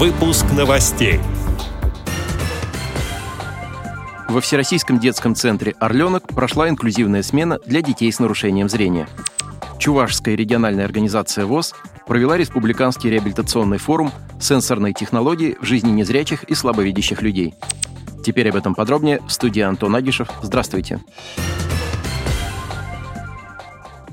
Выпуск новостей. Во Всероссийском детском центре «Орленок» прошла инклюзивная смена для детей с нарушением зрения. Чувашская региональная организация ВОЗ провела республиканский реабилитационный форум «Сенсорные технологии в жизни незрячих и слабовидящих людей». Теперь об этом подробнее в студии Антон Агишев. Здравствуйте.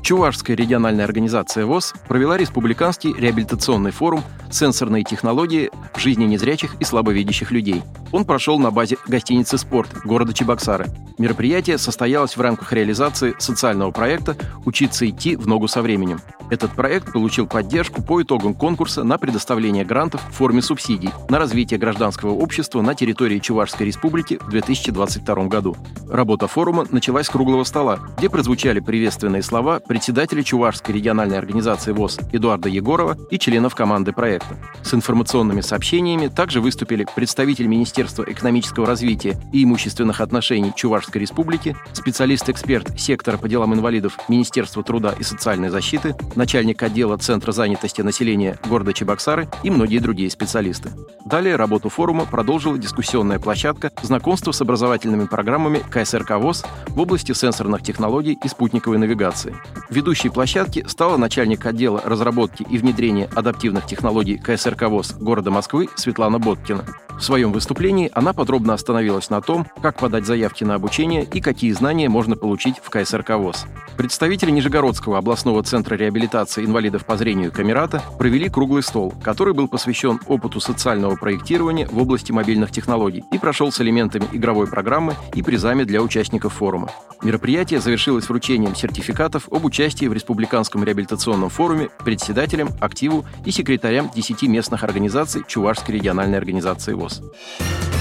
Чувашская региональная организация ВОЗ провела республиканский реабилитационный форум «Сенсорные технологии в жизни незрячих и слабовидящих людей». Он прошел на базе гостиницы «Спорт» города Чебоксары. Мероприятие состоялось в рамках реализации социального проекта «Учиться идти в ногу со временем». Этот проект получил поддержку по итогам конкурса на предоставление грантов в форме субсидий на развитие гражданского общества на территории Чувашской республики в 2022 году. Работа форума началась с круглого стола, где прозвучали приветственные слова председателя Чувашской региональной организации ВОЗ Эдуарда Егорова и членов команды проекта. С информационными сообщениями также выступили представитель Министерства экономического развития и имущественных отношений Чувашской республики, специалист-эксперт сектора по делам инвалидов Министерства труда и социальной защиты, начальник отдела Центра занятости населения города Чебоксары и многие другие специалисты. Далее работу форума продолжила дискуссионная площадка знакомства с образовательными программами КСРК ВОЗ в области сенсорных технологий и спутниковой навигации. Ведущей площадки стала начальник отдела разработки и внедрения адаптивных технологий КСРК ВОЗ города Москвы Светлана Боткина. В своем выступлении она подробно остановилась на том, как подать заявки на обучение и какие знания можно получить в КСРК ВОЗ. Представители Нижегородского областного центра реабилитации инвалидов по зрению Камерата провели круглый стол, который был посвящен опыту социального проектирования в области мобильных технологий и прошел с элементами игровой программы и призами для участников форума. Мероприятие завершилось вручением сертификатов об участии в Республиканском реабилитационном форуме председателям, активу и секретарям 10 местных организаций Чувашской региональной организации ВОЗ. pessoas.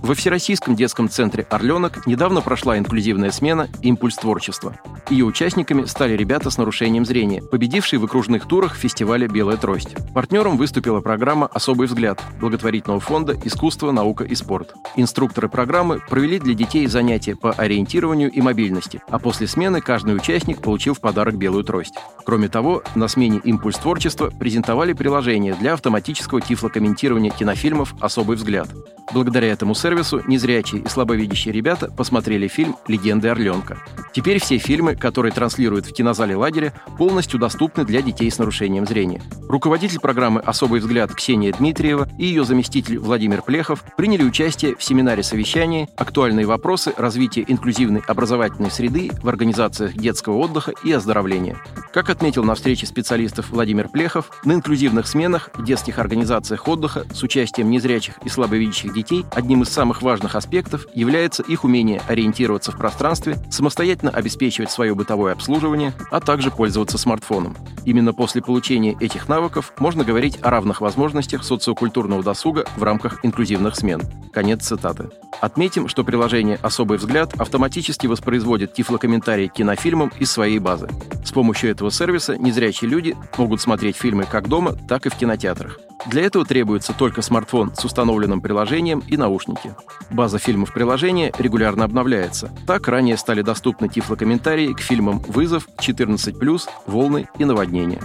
Во Всероссийском детском центре «Орленок» недавно прошла инклюзивная смена «Импульс творчества». Ее участниками стали ребята с нарушением зрения, победившие в окружных турах фестиваля «Белая трость». Партнером выступила программа «Особый взгляд» благотворительного фонда «Искусство, наука и спорт». Инструкторы программы провели для детей занятия по ориентированию и мобильности, а после смены каждый участник получил в подарок белую трость. Кроме того, на смене «Импульс творчества» презентовали приложение для автоматического тифлокомментирования кинофильмов «Особый взгляд». Благодаря этому сервису незрячие и слабовидящие ребята посмотрели фильм «Легенды Орленка». Теперь все фильмы, которые транслируют в кинозале лагеря, полностью доступны для детей с нарушением зрения. Руководитель программы «Особый взгляд» Ксения Дмитриева и ее заместитель Владимир Плехов приняли участие в семинаре совещания «Актуальные вопросы развития инклюзивной образовательной среды в организациях детского отдыха и оздоровления». Как отметил на встрече специалистов Владимир Плехов, на инклюзивных сменах в детских организациях отдыха с участием незрячих и слабовидящих детей одним из самых важных аспектов является их умение ориентироваться в пространстве, самостоятельно обеспечивать свое бытовое обслуживание, а также пользоваться смартфоном. Именно после получения этих навыков можно говорить о равных возможностях социокультурного досуга в рамках инклюзивных смен. Конец цитаты. Отметим, что приложение «Особый взгляд» автоматически воспроизводит тифлокомментарии к кинофильмам из своей базы. С помощью этого сервиса незрячие люди могут смотреть фильмы как дома, так и в кинотеатрах. Для этого требуется только смартфон с установленным приложением и наушники. База фильмов приложения регулярно обновляется. Так ранее стали доступны тифлокомментарии к фильмам «Вызов», «14+,» «Волны» и «Наводнение».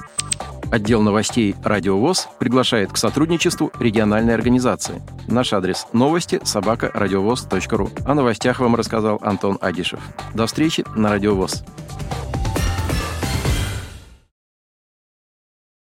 Отдел новостей «Радио ВОЗ» приглашает к сотрудничеству региональной организации. Наш адрес – новости собака. О новостях вам рассказал Антон Агишев. До встречи на «Радио ВОЗ».